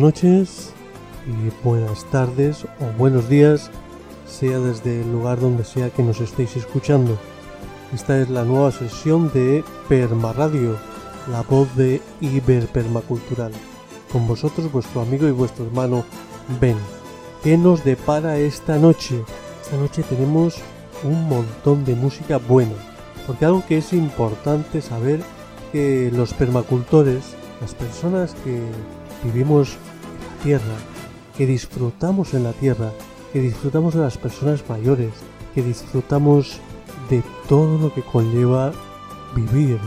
noches y buenas tardes o buenos días, sea desde el lugar donde sea que nos estéis escuchando. Esta es la nueva sesión de Perma Radio, la voz de Iberpermacultural. Con vosotros vuestro amigo y vuestro hermano Ben. ¿Qué nos depara esta noche? Esta noche tenemos un montón de música buena, porque algo que es importante saber que los permacultores, las personas que vivimos tierra, que disfrutamos en la tierra, que disfrutamos de las personas mayores, que disfrutamos de todo lo que conlleva vivir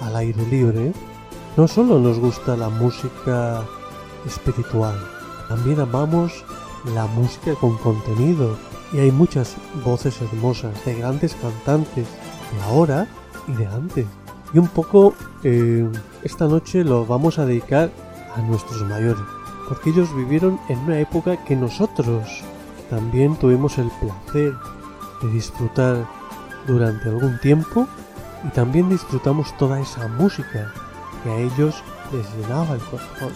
al aire libre, no solo nos gusta la música espiritual, también amamos la música con contenido y hay muchas voces hermosas de grandes cantantes de ahora y de antes. Y un poco eh, esta noche lo vamos a dedicar a nuestros mayores, porque ellos vivieron en una época que nosotros también tuvimos el placer de disfrutar durante algún tiempo y también disfrutamos toda esa música que a ellos les llenaba el corazón.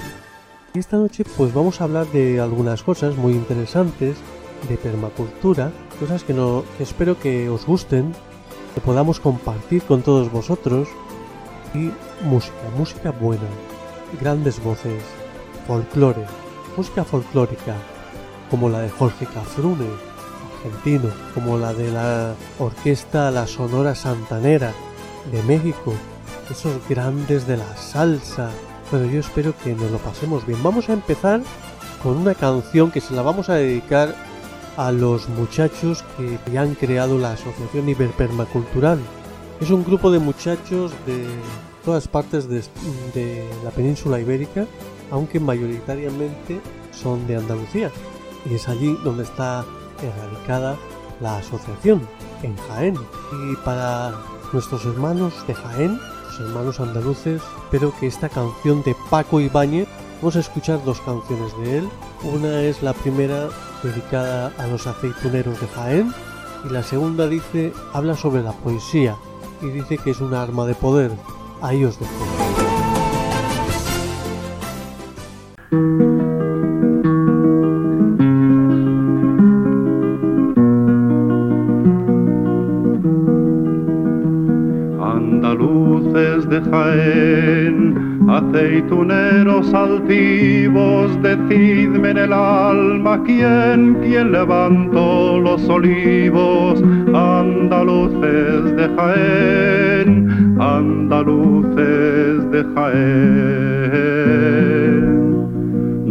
Y esta noche pues vamos a hablar de algunas cosas muy interesantes de permacultura, cosas que, no, que espero que os gusten, que podamos compartir con todos vosotros y música, música buena grandes voces, folclore, música folclórica, como la de Jorge Cafrune, argentino, como la de la orquesta La Sonora Santanera de México, esos grandes de la salsa. Bueno, yo espero que nos lo pasemos bien. Vamos a empezar con una canción que se la vamos a dedicar a los muchachos que han creado la Asociación Iberpermacultural. Es un grupo de muchachos de todas partes de, la península ibérica, aunque mayoritariamente son de Andalucía. Y es allí donde está erradicada la asociación, en Jaén. Y para nuestros hermanos de Jaén, los hermanos andaluces, espero que esta canción de Paco Ibáñez, vamos a escuchar dos canciones de él. Una es la primera dedicada a los aceituneros de Jaén y la segunda dice, habla sobre la poesía y dice que es un arma de poder Ahí os dejo. Aceituneros altivos, decidme en el alma quién, quién levantó los olivos, andaluces de Jaén andaluces de Jaén.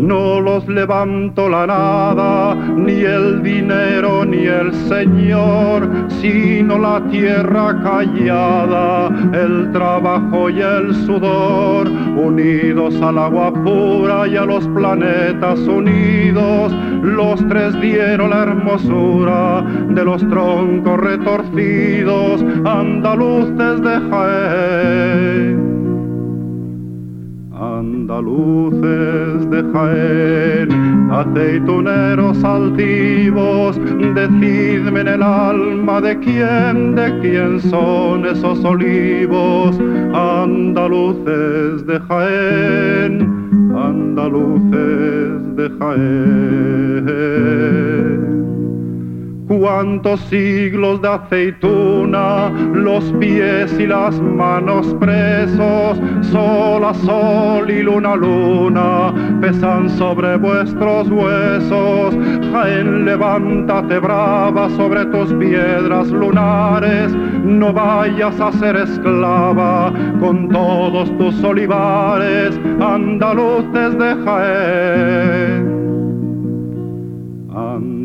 No los levanto la nada, ni el dinero, ni el Señor, sino la tierra callada, el trabajo y el sudor, unidos al agua pura y a los planetas unidos, los tres dieron la hermosura de los troncos retorcidos, andaluces de Jaén andaluces de Jaén, aceituneros altivos, decidme en el alma de quién, de quién son esos olivos, andaluces de Jaén, andaluces de Jaén cuántos siglos de aceituna, los pies y las manos presos, sol a sol y luna a luna, pesan sobre vuestros huesos. Jaén, levántate brava sobre tus piedras lunares, no vayas a ser esclava con todos tus olivares, andaluces de Jaén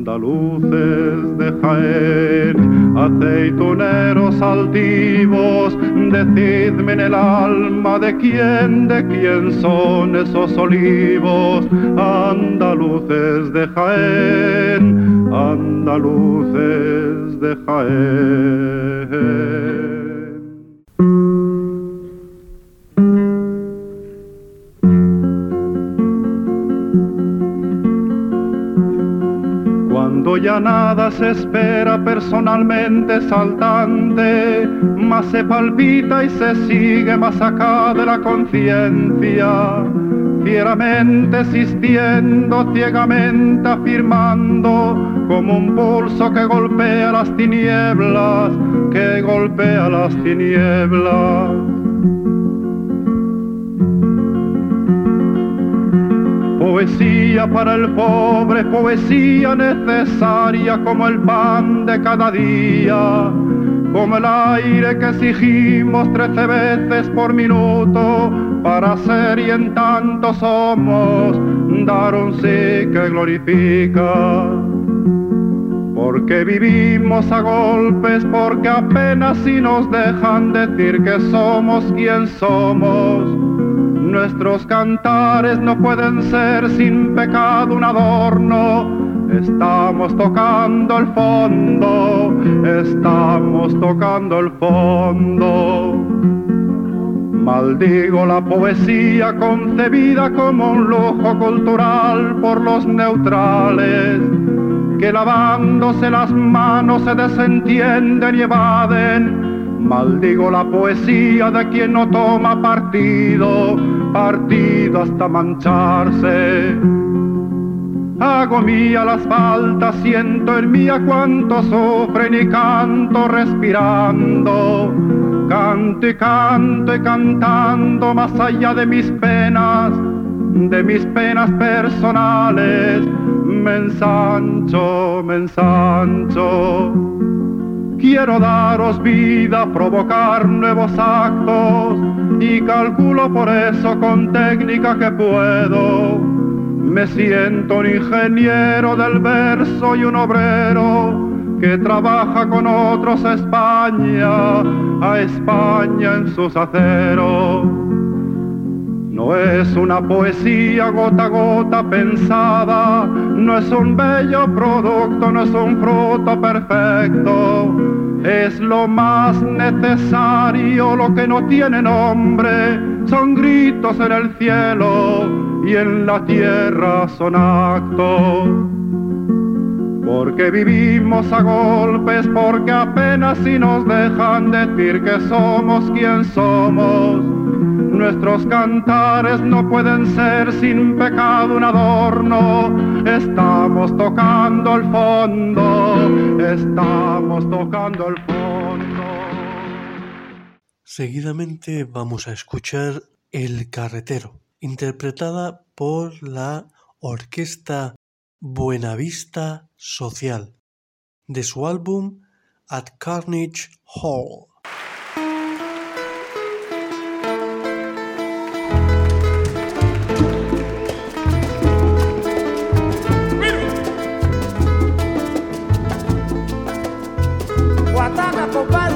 andaluces de Jaén, aceituneros altivos, decidme en el alma de quién, de quién son esos olivos, andaluces de Jaén, andaluces de Jaén. Ya nada se espera personalmente saltante, más se palpita y se sigue más acá de la conciencia, fieramente existiendo, ciegamente afirmando, como un pulso que golpea las tinieblas, que golpea las tinieblas. Poesía para el pobre, poesía necesaria como el pan de cada día, como el aire que exigimos trece veces por minuto para ser y en tanto somos dar un sí que glorifica. Porque vivimos a golpes, porque apenas si nos dejan decir que somos quien somos Nuestros cantares no pueden ser sin pecado un adorno. Estamos tocando el fondo, estamos tocando el fondo. Maldigo la poesía concebida como un lujo cultural por los neutrales, que lavándose las manos se desentienden y evaden Maldigo la poesía de quien no toma partido, partido hasta mancharse. Hago mía las faltas, siento en mía cuánto sufren y canto respirando. Canto y canto y cantando más allá de mis penas, de mis penas personales. Me ensancho, me ensancho. Quiero daros vida, provocar nuevos actos y calculo por eso con técnica que puedo. Me siento un ingeniero del verso y un obrero que trabaja con otros España, a España en sus aceros. No es una poesía gota a gota pensada, no es un bello producto, no es un fruto perfecto. Es lo más necesario, lo que no tiene nombre, son gritos en el cielo y en la tierra son actos. Porque vivimos a golpes, porque apenas si nos dejan decir que somos quien somos Nuestros cantares no pueden ser sin pecado un adorno. Estamos tocando el fondo, estamos tocando el fondo. Seguidamente vamos a escuchar El Carretero, interpretada por la Orquesta Buenavista Social, de su álbum At Carnage Hall.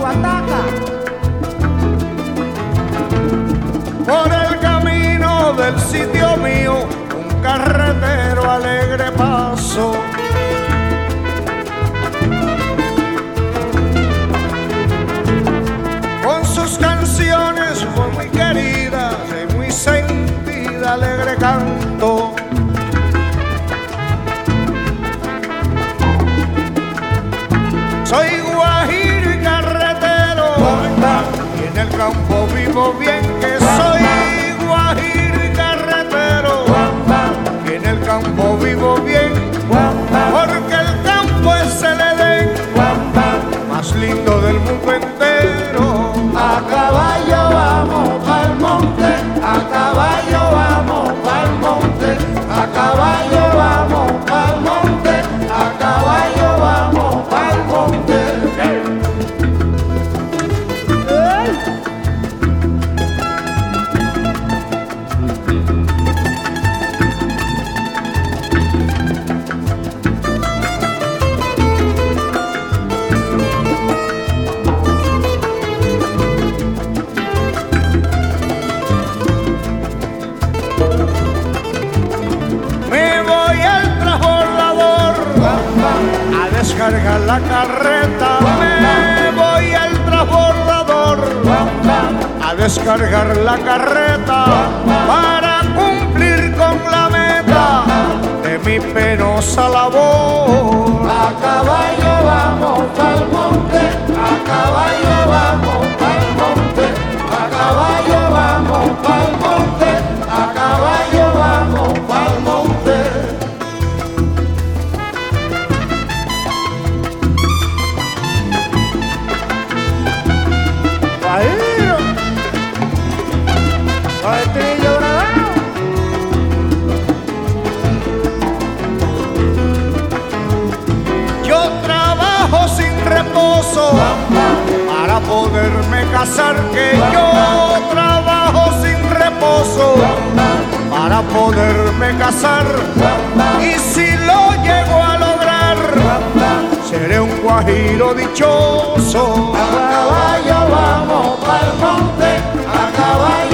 Por el camino del sitio mío, un carretero alegre paso. Con sus canciones muy, muy queridas y muy sentida, alegre canto. Soy campo vivo bien que descargar la carreta para cumplir con la meta de mi penosa labor. A caballo vamos al monte, a caballo vamos al monte, a caballo vamos al monte, poderme casar, que yo trabajo sin reposo para poderme casar. Y si lo llego a lograr, seré un guajiro dichoso. A caballo vamos al monte, a caballo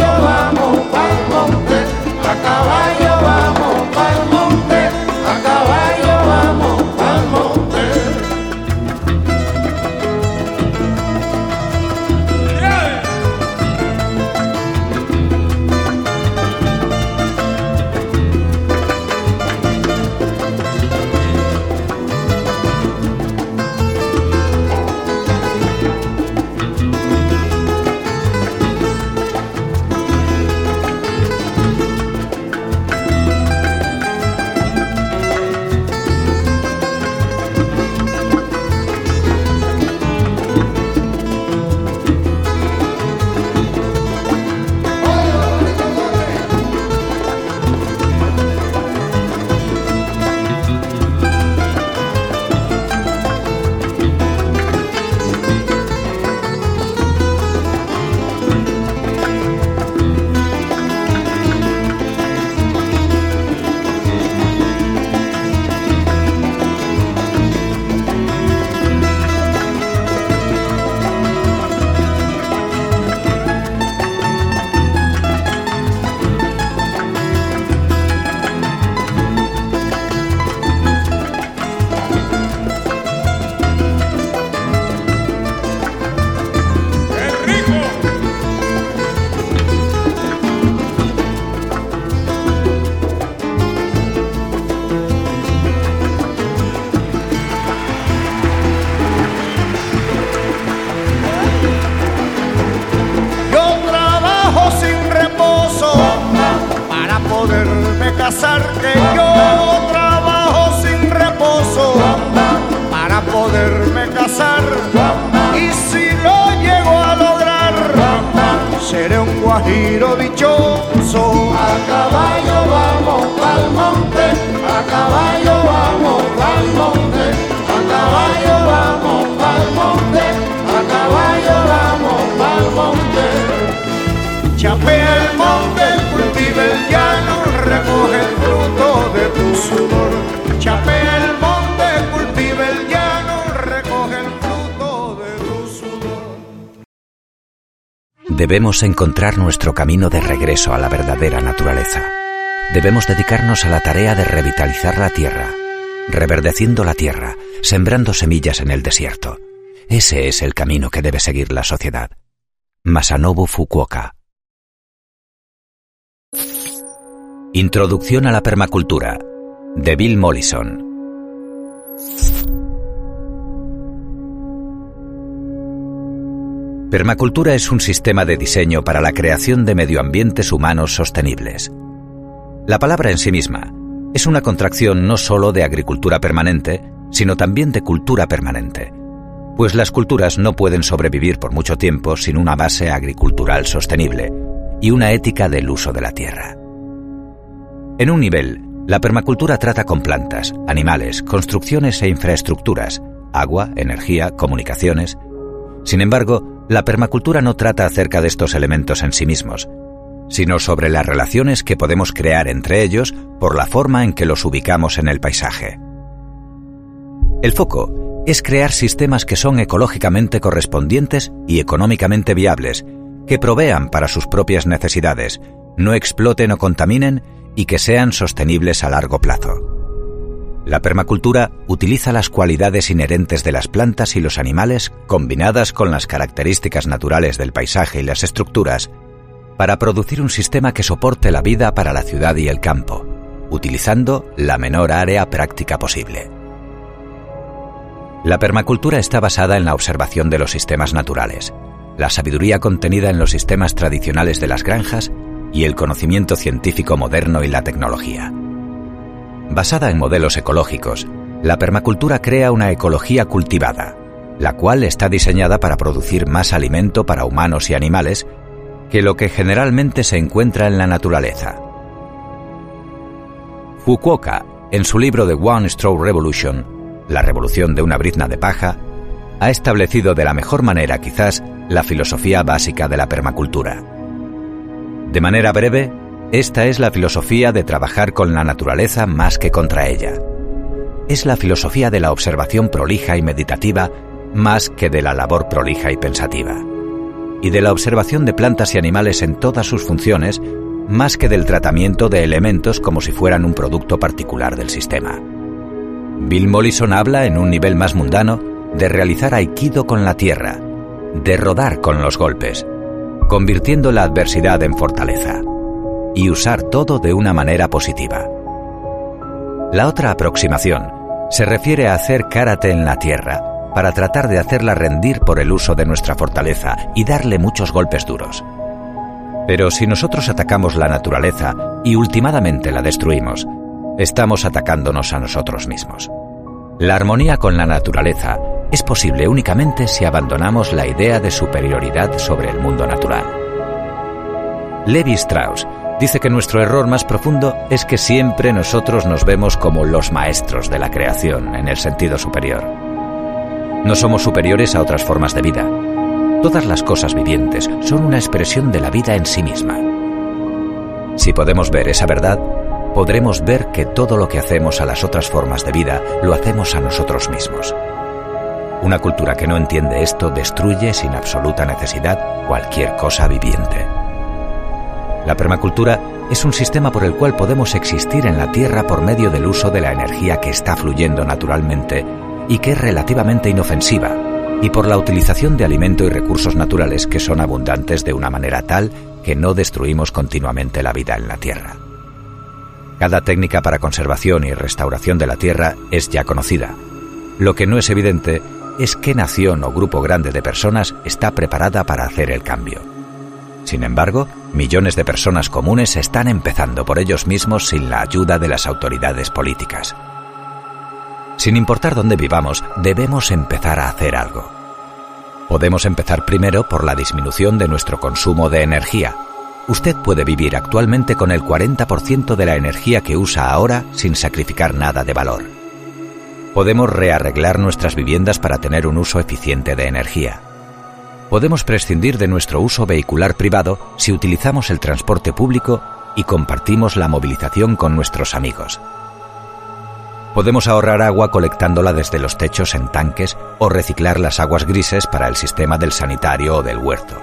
Debemos encontrar nuestro camino de regreso a la verdadera naturaleza. Debemos dedicarnos a la tarea de revitalizar la tierra, reverdeciendo la tierra, sembrando semillas en el desierto. Ese es el camino que debe seguir la sociedad. Masanobu Fukuoka. Introducción a la permacultura. De Bill Mollison. Permacultura es un sistema de diseño para la creación de medioambientes humanos sostenibles. La palabra en sí misma es una contracción no sólo de agricultura permanente, sino también de cultura permanente, pues las culturas no pueden sobrevivir por mucho tiempo sin una base agricultural sostenible y una ética del uso de la tierra. En un nivel, la permacultura trata con plantas, animales, construcciones e infraestructuras, agua, energía, comunicaciones. Sin embargo, la permacultura no trata acerca de estos elementos en sí mismos, sino sobre las relaciones que podemos crear entre ellos por la forma en que los ubicamos en el paisaje. El foco es crear sistemas que son ecológicamente correspondientes y económicamente viables, que provean para sus propias necesidades, no exploten o contaminen y que sean sostenibles a largo plazo. La permacultura utiliza las cualidades inherentes de las plantas y los animales combinadas con las características naturales del paisaje y las estructuras para producir un sistema que soporte la vida para la ciudad y el campo, utilizando la menor área práctica posible. La permacultura está basada en la observación de los sistemas naturales, la sabiduría contenida en los sistemas tradicionales de las granjas y el conocimiento científico moderno y la tecnología. Basada en modelos ecológicos, la permacultura crea una ecología cultivada, la cual está diseñada para producir más alimento para humanos y animales que lo que generalmente se encuentra en la naturaleza. Fukuoka, en su libro The One Straw Revolution, La revolución de una brizna de paja, ha establecido de la mejor manera quizás la filosofía básica de la permacultura. De manera breve, esta es la filosofía de trabajar con la naturaleza más que contra ella. Es la filosofía de la observación prolija y meditativa más que de la labor prolija y pensativa y de la observación de plantas y animales en todas sus funciones, más que del tratamiento de elementos como si fueran un producto particular del sistema. Bill Mollison habla en un nivel más mundano de realizar aikido con la tierra, de rodar con los golpes, convirtiendo la adversidad en fortaleza, y usar todo de una manera positiva. La otra aproximación se refiere a hacer karate en la tierra, para tratar de hacerla rendir por el uso de nuestra fortaleza y darle muchos golpes duros. Pero si nosotros atacamos la naturaleza y ultimadamente la destruimos, estamos atacándonos a nosotros mismos. La armonía con la naturaleza es posible únicamente si abandonamos la idea de superioridad sobre el mundo natural. Levi Strauss dice que nuestro error más profundo es que siempre nosotros nos vemos como los maestros de la creación en el sentido superior. No somos superiores a otras formas de vida. Todas las cosas vivientes son una expresión de la vida en sí misma. Si podemos ver esa verdad, podremos ver que todo lo que hacemos a las otras formas de vida lo hacemos a nosotros mismos. Una cultura que no entiende esto destruye sin absoluta necesidad cualquier cosa viviente. La permacultura es un sistema por el cual podemos existir en la Tierra por medio del uso de la energía que está fluyendo naturalmente y que es relativamente inofensiva, y por la utilización de alimento y recursos naturales que son abundantes de una manera tal que no destruimos continuamente la vida en la Tierra. Cada técnica para conservación y restauración de la Tierra es ya conocida. Lo que no es evidente es qué nación o grupo grande de personas está preparada para hacer el cambio. Sin embargo, millones de personas comunes están empezando por ellos mismos sin la ayuda de las autoridades políticas. Sin importar dónde vivamos, debemos empezar a hacer algo. Podemos empezar primero por la disminución de nuestro consumo de energía. Usted puede vivir actualmente con el 40% de la energía que usa ahora sin sacrificar nada de valor. Podemos rearreglar nuestras viviendas para tener un uso eficiente de energía. Podemos prescindir de nuestro uso vehicular privado si utilizamos el transporte público y compartimos la movilización con nuestros amigos. Podemos ahorrar agua colectándola desde los techos en tanques o reciclar las aguas grises para el sistema del sanitario o del huerto.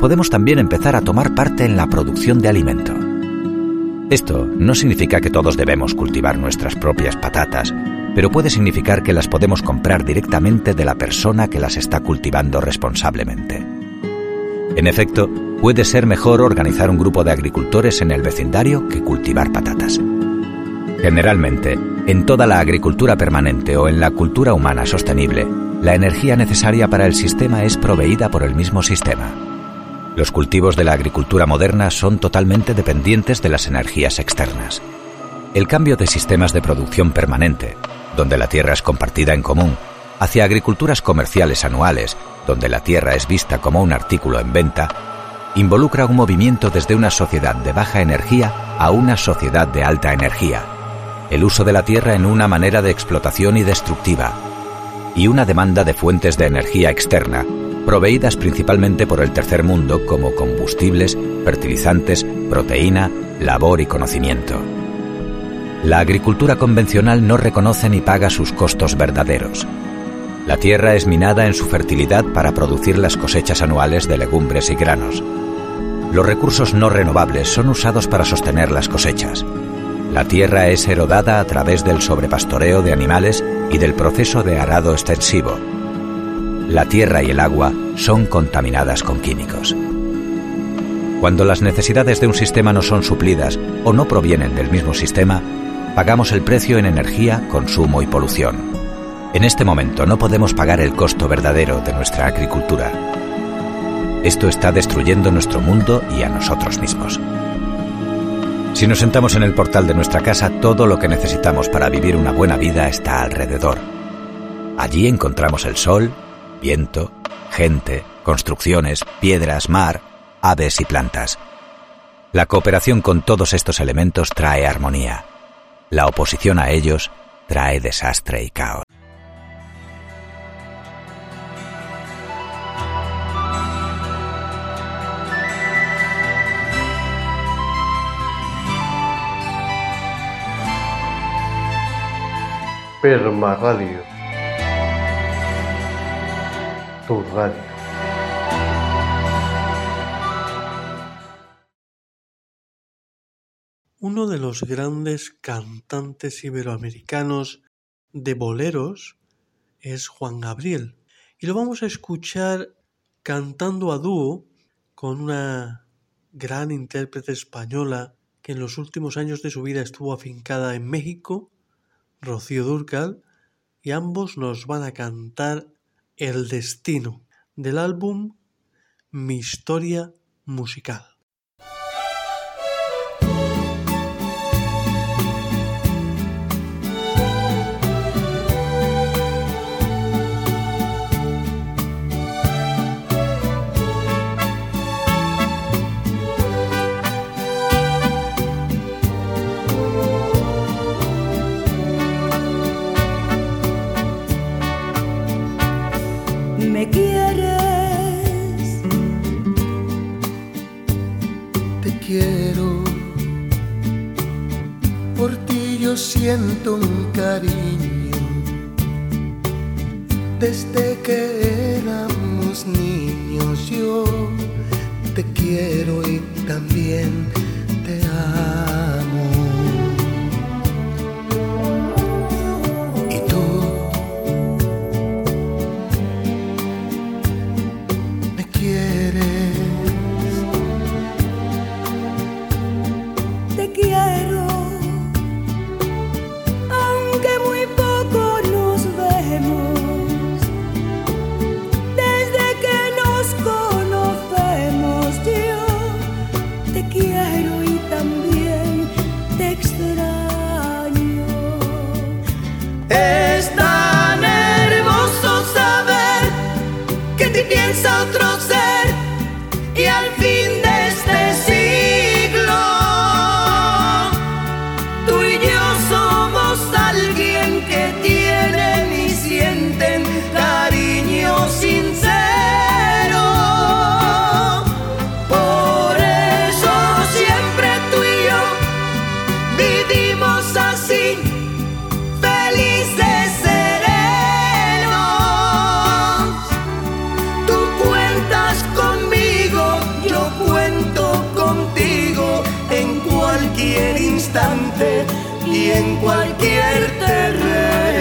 Podemos también empezar a tomar parte en la producción de alimento. Esto no significa que todos debemos cultivar nuestras propias patatas, pero puede significar que las podemos comprar directamente de la persona que las está cultivando responsablemente. En efecto, puede ser mejor organizar un grupo de agricultores en el vecindario que cultivar patatas. Generalmente, en toda la agricultura permanente o en la cultura humana sostenible, la energía necesaria para el sistema es proveída por el mismo sistema. Los cultivos de la agricultura moderna son totalmente dependientes de las energías externas. El cambio de sistemas de producción permanente, donde la tierra es compartida en común, hacia agriculturas comerciales anuales, donde la tierra es vista como un artículo en venta, involucra un movimiento desde una sociedad de baja energía a una sociedad de alta energía, el uso de la tierra en una manera de explotación y destructiva, y una demanda de fuentes de energía externa, proveídas principalmente por el tercer mundo como combustibles, fertilizantes, proteína, labor y conocimiento. La agricultura convencional no reconoce ni paga sus costos verdaderos. La tierra es minada en su fertilidad para producir las cosechas anuales de legumbres y granos. Los recursos no renovables son usados para sostener las cosechas La tierra es erodada a través del sobrepastoreo de animales y del proceso de arado extensivo. La tierra y el agua son contaminadas con químicos. Cuando las necesidades de un sistema no son suplidas o no provienen del mismo sistema, pagamos el precio en energía, consumo y polución. En este momento no podemos pagar el costo verdadero de nuestra agricultura. Esto está destruyendo nuestro mundo y a nosotros mismos. Si nos sentamos en el portal de nuestra casa, todo lo que necesitamos para vivir una buena vida está alrededor. Allí encontramos el sol, viento, gente, construcciones, piedras, mar, aves y plantas. La cooperación con todos estos elementos trae armonía. La oposición a ellos trae desastre y caos. Perma Radio. Tu radio. Uno de los grandes cantantes iberoamericanos de boleros es Juan Gabriel y lo vamos a escuchar cantando a dúo con una gran intérprete española que en los últimos años de su vida estuvo afincada en México Rocío Durcal, y ambos nos van a cantar El Destino del álbum Mi Historia Musical. Siento un cariño desde que éramos niños. Yo te quiero y también instante y en cualquier terreno.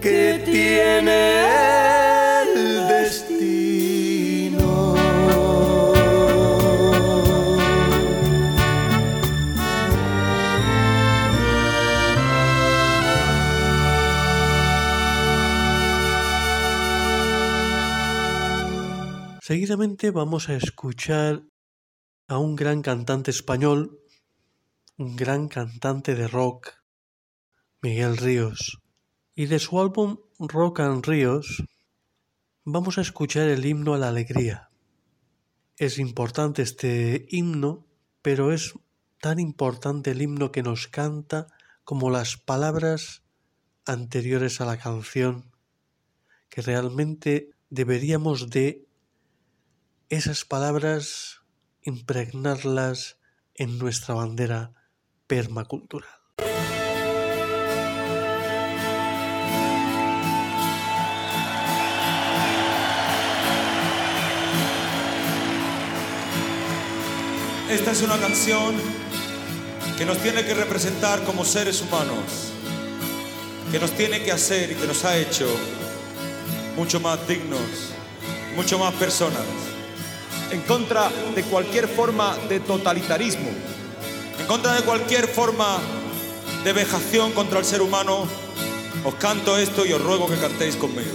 Que tiene el destino. Seguidamente vamos a escuchar a un gran cantante español, un gran cantante de rock, Miguel Ríos. Y de su álbum Rock and Ríos vamos a escuchar el himno a la alegría. Es importante este himno, pero es tan importante el himno que nos canta como las palabras anteriores a la canción, que realmente deberíamos de esas palabras impregnarlas en nuestra bandera permacultural. Esta es una canción que nos tiene que representar como seres humanos, que nos tiene que hacer y que nos ha hecho mucho más dignos, mucho más personas, en contra de cualquier forma de totalitarismo, en contra de cualquier forma de vejación contra el ser humano. Os canto esto y os ruego que cantéis conmigo.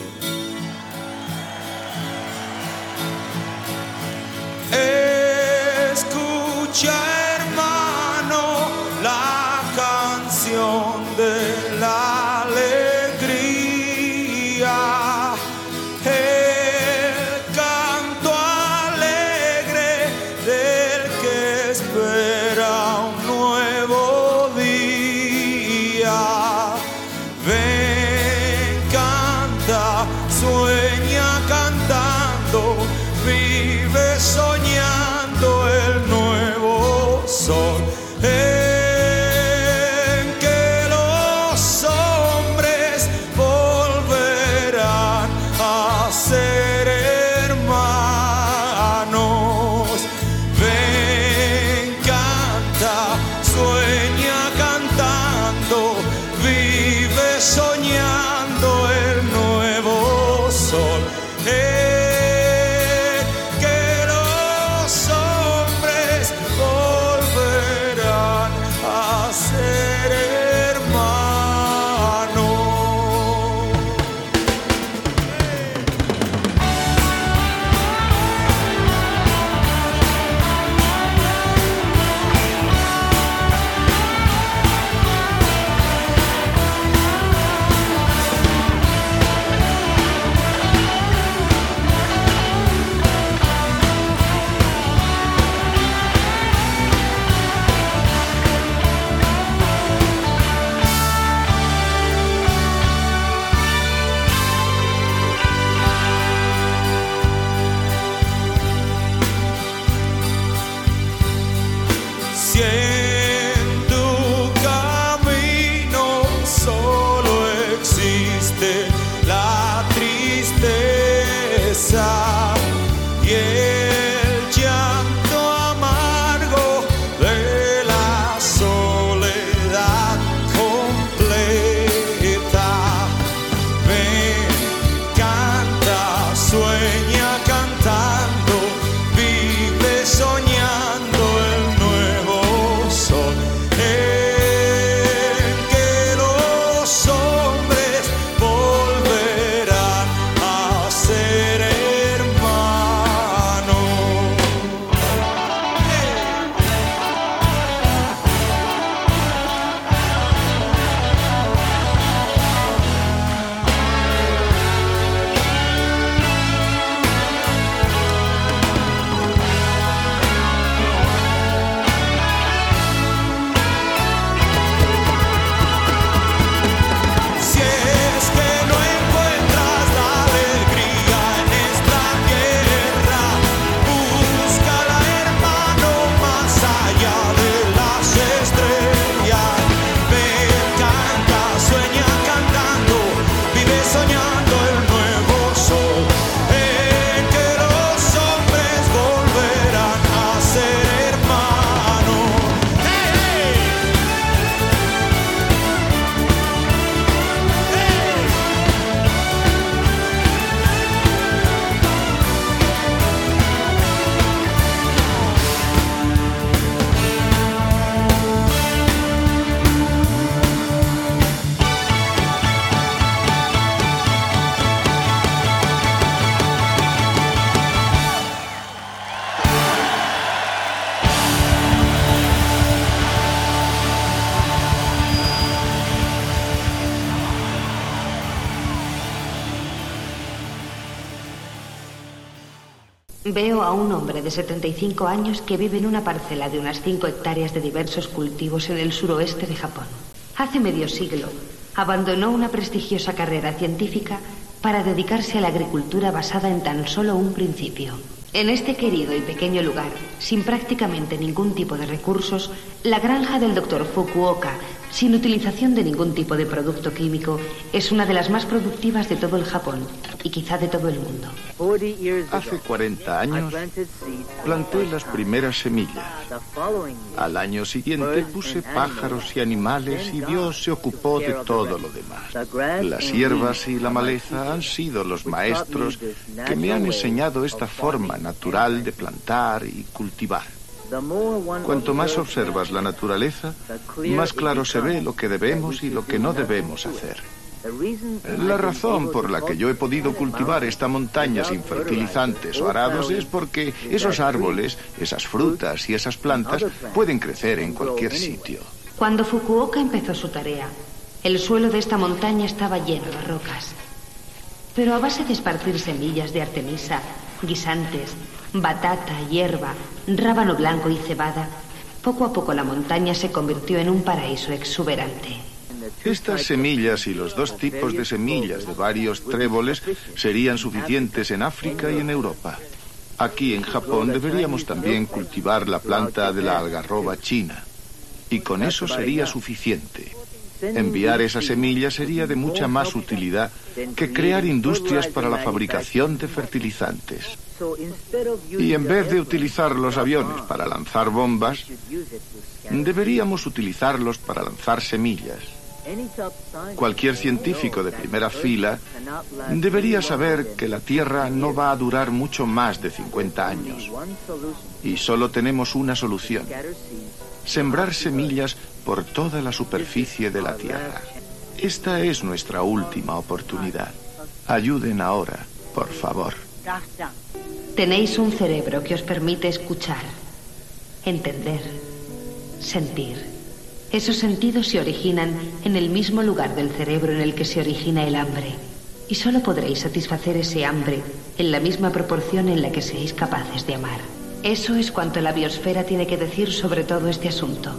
De 75 años que vive en una parcela de unas 5 hectáreas de diversos cultivos en el suroeste de Japón. Hace medio siglo abandonó una prestigiosa carrera científica para dedicarse a la agricultura basada en tan solo un principio. En este querido y pequeño lugar, sin prácticamente ningún tipo de recursos, la granja del Dr. Fukuoka sin utilización de ningún tipo de producto químico, es una de las más productivas de todo el Japón y quizá de todo el mundo. Hace 40 años planté las primeras semillas. Al año siguiente puse pájaros y animales y Dios se ocupó de todo lo demás. Las hierbas y la maleza han sido los maestros que me han enseñado esta forma natural de plantar y cultivar. Cuanto más observas la naturaleza, más claro se ve lo que debemos y lo que no debemos hacer. La razón por la que yo he podido cultivar esta montaña sin fertilizantes o arados es porque esos árboles, esas frutas y esas plantas pueden crecer en cualquier sitio. Cuando Fukuoka empezó su tarea, el suelo de esta montaña estaba lleno de rocas. Pero a base de esparcir semillas de artemisa, guisantes, batata, hierba, rábano blanco y cebada, poco a poco la montaña se convirtió en un paraíso exuberante. Estas semillas y los dos tipos de semillas de varios tréboles serían suficientes en África y en Europa. Aquí en Japón deberíamos también cultivar la planta de la algarroba china. Y con eso sería suficiente. Enviar esas semillas sería de mucha más utilidad que crear industrias para la fabricación de fertilizantes. Y en vez de utilizar los aviones para lanzar bombas, deberíamos utilizarlos para lanzar semillas. Cualquier científico de primera fila debería saber que la Tierra no va a durar mucho más de 50 años. Y solo tenemos una solución. Sembrar semillas por toda la superficie de la Tierra. Esta es nuestra última oportunidad. Ayuden ahora, por favor. Tenéis un cerebro que os permite escuchar, entender, sentir. Esos sentidos se originan en el mismo lugar del cerebro en el que se origina el hambre. Y solo podréis satisfacer ese hambre en la misma proporción en la que seáis capaces de amar. Eso es cuanto la biosfera tiene que decir sobre todo este asunto.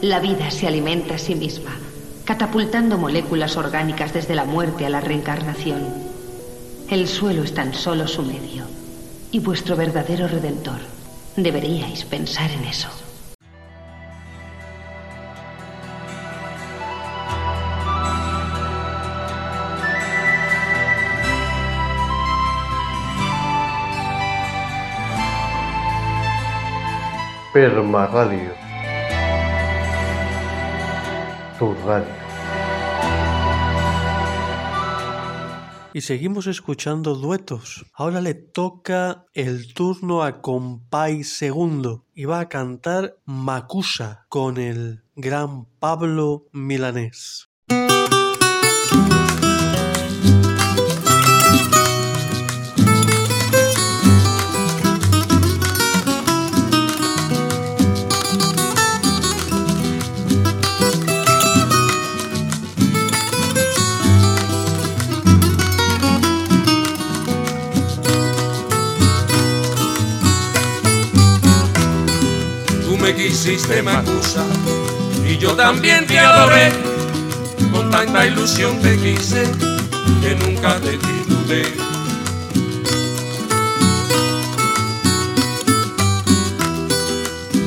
La vida se alimenta a sí misma, catapultando moléculas orgánicas desde la muerte a la reencarnación. El suelo es tan solo su medio y vuestro verdadero redentor. Deberíais pensar en eso. Perma Radio. Tu radio. Y seguimos escuchando duetos. Ahora le toca el turno a Compay Segundo y va a cantar Macusa con el gran Pablo Milanés. Me quisiste Macusa y yo también te adoré. Con tanta ilusión te quise que nunca te titulé.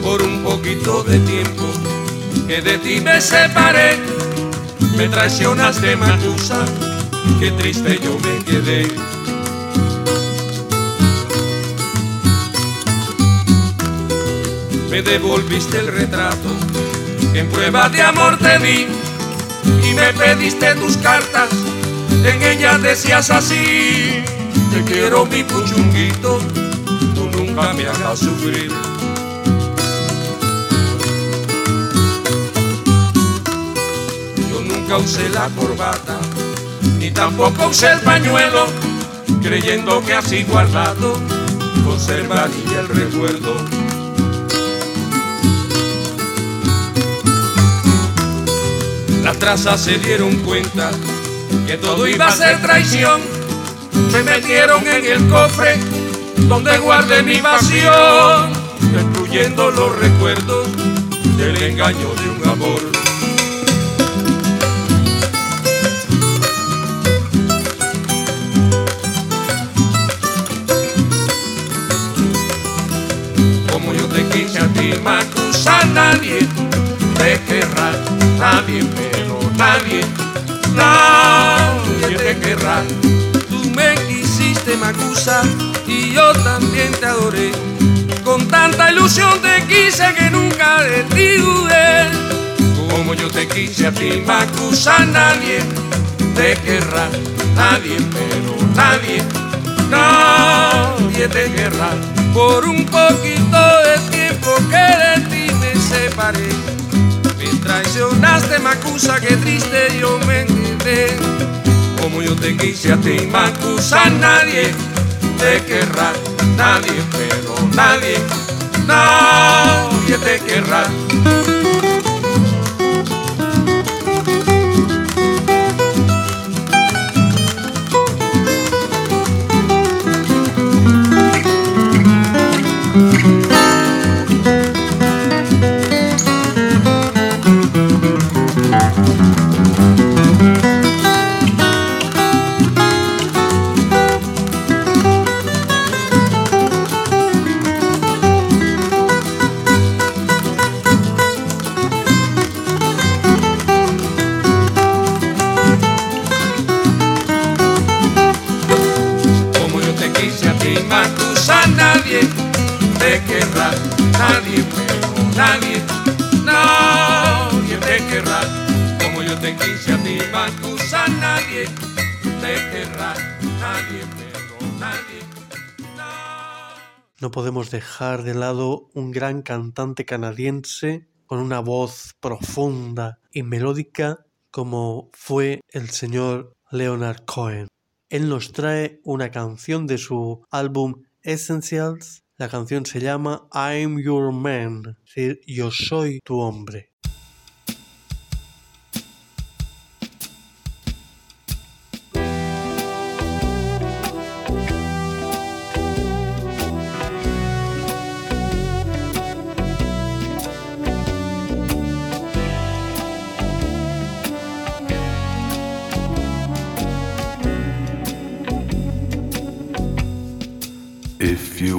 Por un poquito de tiempo que de ti me separé, me traicionaste Macusa, qué triste yo me quedé. Me devolviste el retrato. En prueba de amor te di y me pediste tus cartas, en ellas decías así, te quiero mi puchunguito, tú nunca me hagas sufrir. Yo nunca usé la corbata, ni tampoco usé el pañuelo, creyendo que así guardado conservaría el recuerdo Las se dieron cuenta que todo iba a ser traición. Me metieron en el cofre donde guarde mi pasión, destruyendo los recuerdos del engaño de un amor. Como yo te quise a ti, Macusa, nadie te querrá, nadie, pero nadie, nadie te querrá. Tú me quisiste, Macusa, y yo también te adoré. Con tanta ilusión te quise que nunca de ti dudé. Como yo te quise a ti, Macusa, nadie te querrá, nadie, pero nadie, nadie te querrá. Por un poquito de tiempo que de ti me separé. Traicionaste, Macusa, qué triste yo me quedé. Como yo te quise a ti, Macusa, nadie te querrá, nadie, pero nadie, nadie te querrá. Dejar de lado un gran cantante canadiense con una voz profunda y melódica como fue el señor Leonard Cohen. Él nos trae una canción de su álbum Essentials. La canción se llama I'm Your Man, es decir, Yo soy tu hombre.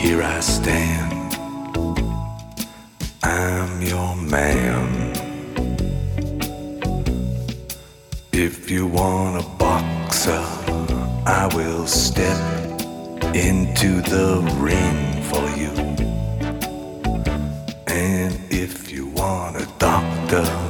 here I stand. I'm your man. If you want a boxer, I will step into the ring for you. And if you want a doctor,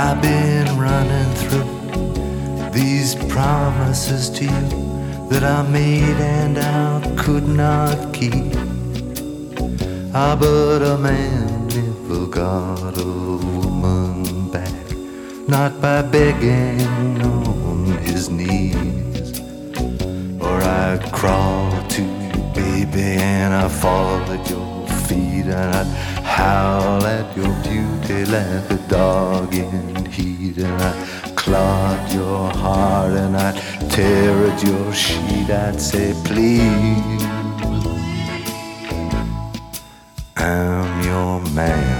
I've been running through these promises to you that I made and I could not keep. Ah, but a man never got a woman back, not by begging on his knees. Or I'd crawl to you, baby, and I'd fall at your feet, and I'd howl at your beauty like a dog in heat, and I'd clog your heart, and I'd tear at your sheet. I'd say, please, I'm your man.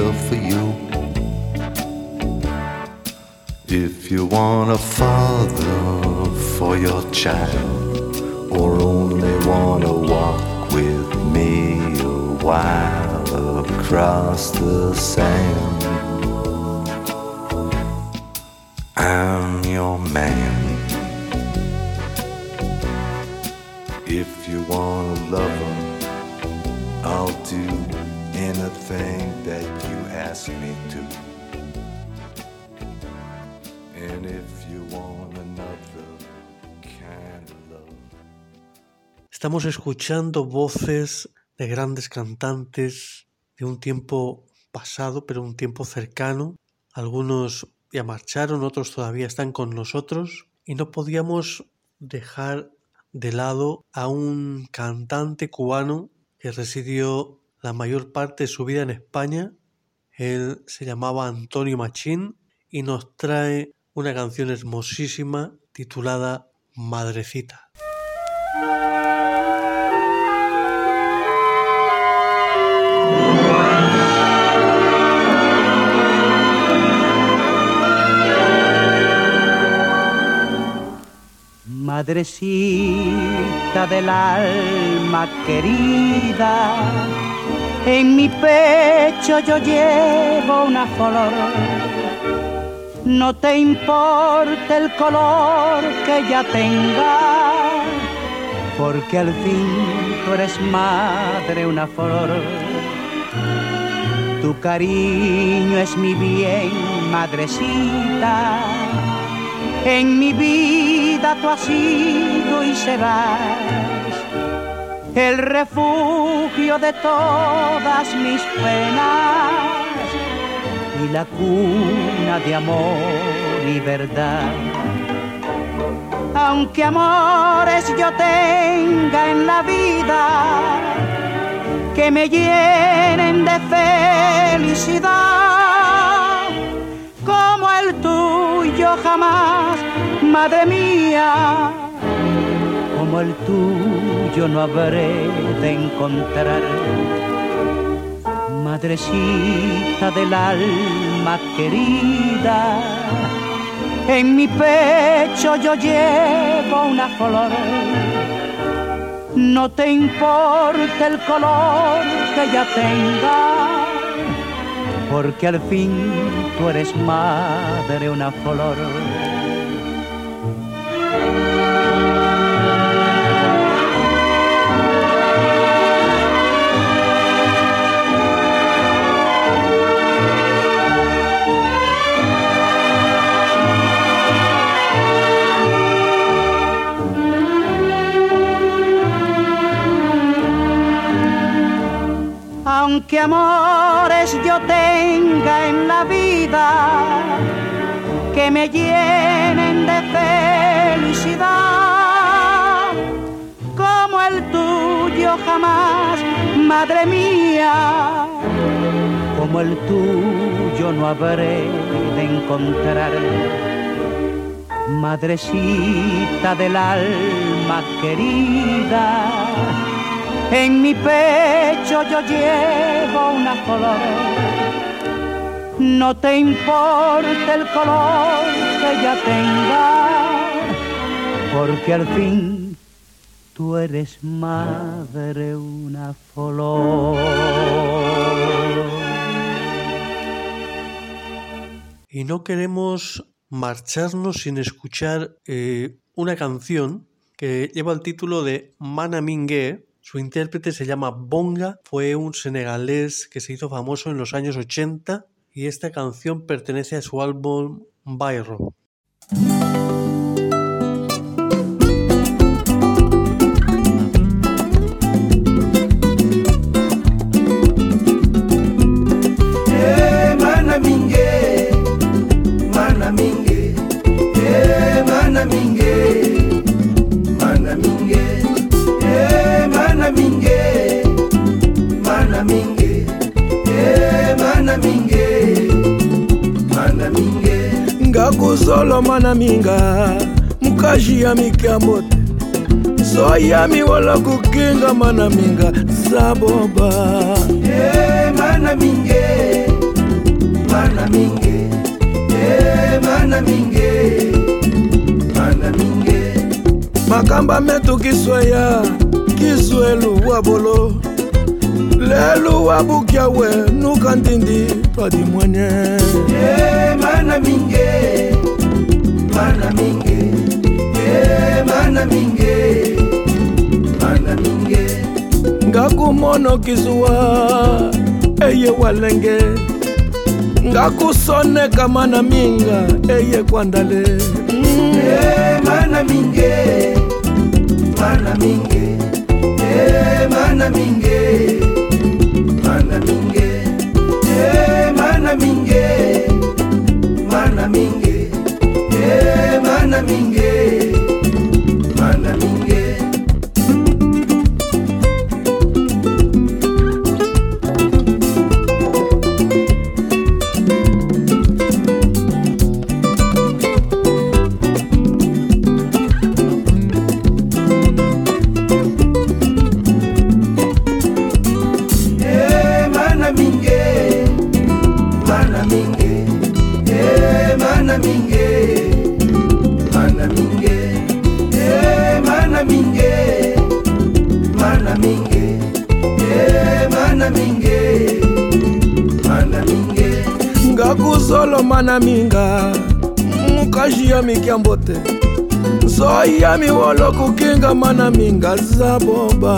For you. If you want a father for your child, or only wanna walk with me a while across the sand, I'm your man. If you want a lover, I'll do Estamos escuchando voces de grandes cantantes de un tiempo pasado, pero un tiempo cercano. Algunos ya marcharon, otros todavía están con nosotros. Y no podíamos dejar de lado a un cantante cubano que residió la mayor parte de su vida en España. Él se llamaba Antonio Machín y nos trae una canción hermosísima titulada Madrecita. Madrecita del alma querida, en mi pecho yo llevo una flor. No te importa el color que ya tenga, porque al fin tú eres madre una flor. Tu cariño es mi bien, madrecita en mi vida tú has sido y serás el refugio de todas mis penas y la cuna de amor y verdad. Aunque amores yo tenga en la vida que me llenen de felicidad, como el tuyo jamás, madre mía, como el tuyo no habré de encontrar. Madrecita del alma querida, en mi pecho yo llevo una flor. No te importa el color que ya tenga porque al fin tú eres madre una flor. Aunque amores yo tenga en la vida que me llenen de felicidad, como el tuyo jamás, madre mía, como el tuyo no habré de encontrar. Madrecita del alma querida, en mi pecho yo llevo una flor. No te importa el color que ya tenga, porque al fin tú eres madre una flor. Y no queremos marcharnos sin escuchar eh, una canción que lleva el título de Manamingue, su intérprete se llama Bonga, fue un senegalés que se hizo famoso en los años 80 y esta canción pertenece a su álbum Bairro. Eh, mana mingi mana mingi e mana mingi mana mingi. Ngakuzolo mana minga mukaji ya mikiambote zoyami wala kukinga mana minga zaboba e mana mingi mana mingi e mana mingi mana mingi. Makamba metukiswa ya biso eluwa bolo. Leluwa bukia we nuka ntindi twadimwene yeah, mana minge mana minge. Yeah, mana minge mana minge. Ngakumona kizuwa eye walenge ngakusoneka mana minga eye kwandale mm. yeah, mana minge mana minge. e mana minge mana minge e mana minge mana minge e mana minge mana minge. na minga. Mokaji ya mikiambo te zoi ya miwolo kokengama na minga zaboba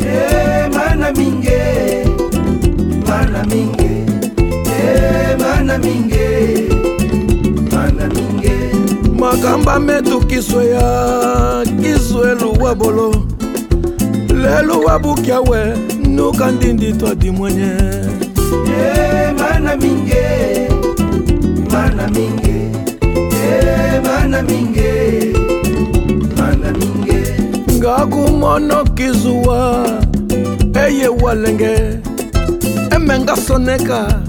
hey, eh, mana minge. Mana minge. Hey, mana minge. Mana minge. Makambo ametukiswe ya kiswelu bolo. Lelo wabuki awe nuka ndindi twadimwenye hey, eh, mana minge. mana minge eh, mana minge mana minge ngakumona kizuwa eye walenge. Emenga soneka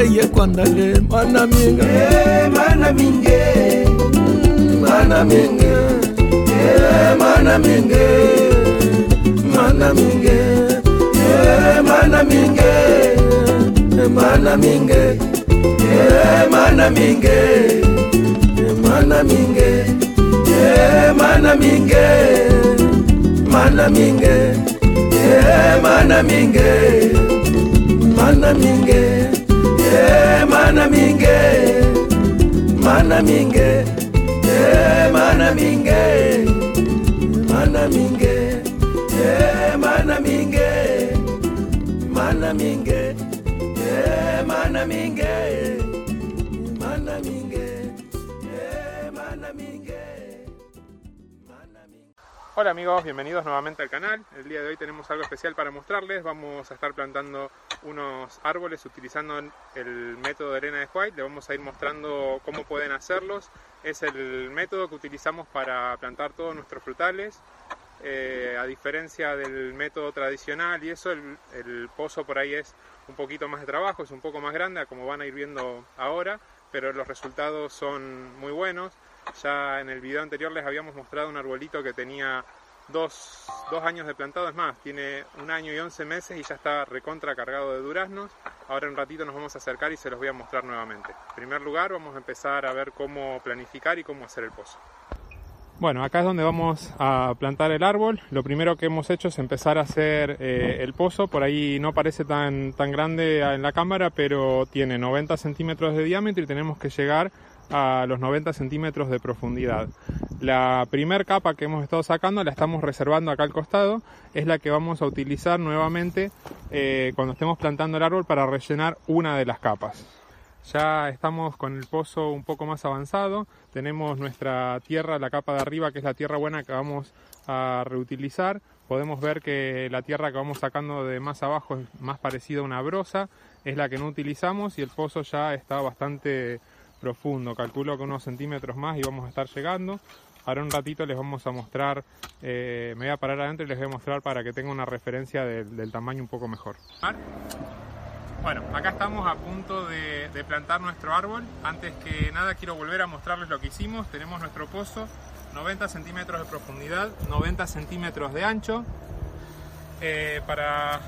eye kwandale mana minge eh, mana minge mana minge eh, mana minge mana minge eh, mana minge mana minge mana minge mana minge mana minge mana minge mana minge mana minge mana minge mana minge mana minge mana minge mana minge mana minge manaminge manaminge manaminge manaminge manaminge manaminge Hola amigos, bienvenidos nuevamente al canal. El día de hoy tenemos algo especial para mostrarles. Vamos a estar plantando unos árboles utilizando el método de arena de White. Le vamos a ir mostrando cómo pueden hacerlos. Es el método que utilizamos para plantar todos nuestros frutales. Eh, a diferencia del método tradicional y eso, el, el pozo por ahí es un poquito más de trabajo, es un poco más grande, como van a ir viendo ahora, pero los resultados son muy buenos. Ya en el video anterior les habíamos mostrado un arbolito que tenía dos, dos años de plantado, es más, tiene un año y 11 meses y ya está recontra cargado de duraznos. Ahora en un ratito nos vamos a acercar y se los voy a mostrar nuevamente. En primer lugar vamos a empezar a ver cómo planificar y cómo hacer el pozo. Bueno, acá es donde vamos a plantar el árbol. Lo primero que hemos hecho es empezar a hacer eh, el pozo. Por ahí no parece tan, tan grande en la cámara, pero tiene 90 centímetros de diámetro y tenemos que llegar a los 90 centímetros de profundidad. La primer capa que hemos estado sacando la estamos reservando acá al costado, es la que vamos a utilizar nuevamente eh, cuando estemos plantando el árbol para rellenar una de las capas. Ya estamos con el pozo un poco más avanzado, tenemos nuestra tierra, la capa de arriba que es la tierra buena que vamos a reutilizar. Podemos ver que la tierra que vamos sacando de más abajo es más parecida a una brosa, es la que no utilizamos y el pozo ya está bastante profundo, calculo que unos centímetros más y vamos a estar llegando. Ahora un ratito les vamos a mostrar, eh, me voy a parar adentro y les voy a mostrar para que tengan una referencia del, del tamaño un poco mejor. Bueno, acá estamos a punto de, plantar nuestro árbol. Antes que nada quiero volver a mostrarles lo que hicimos. Tenemos nuestro pozo, 90 centímetros de profundidad, 90 centímetros de ancho. Eh, para,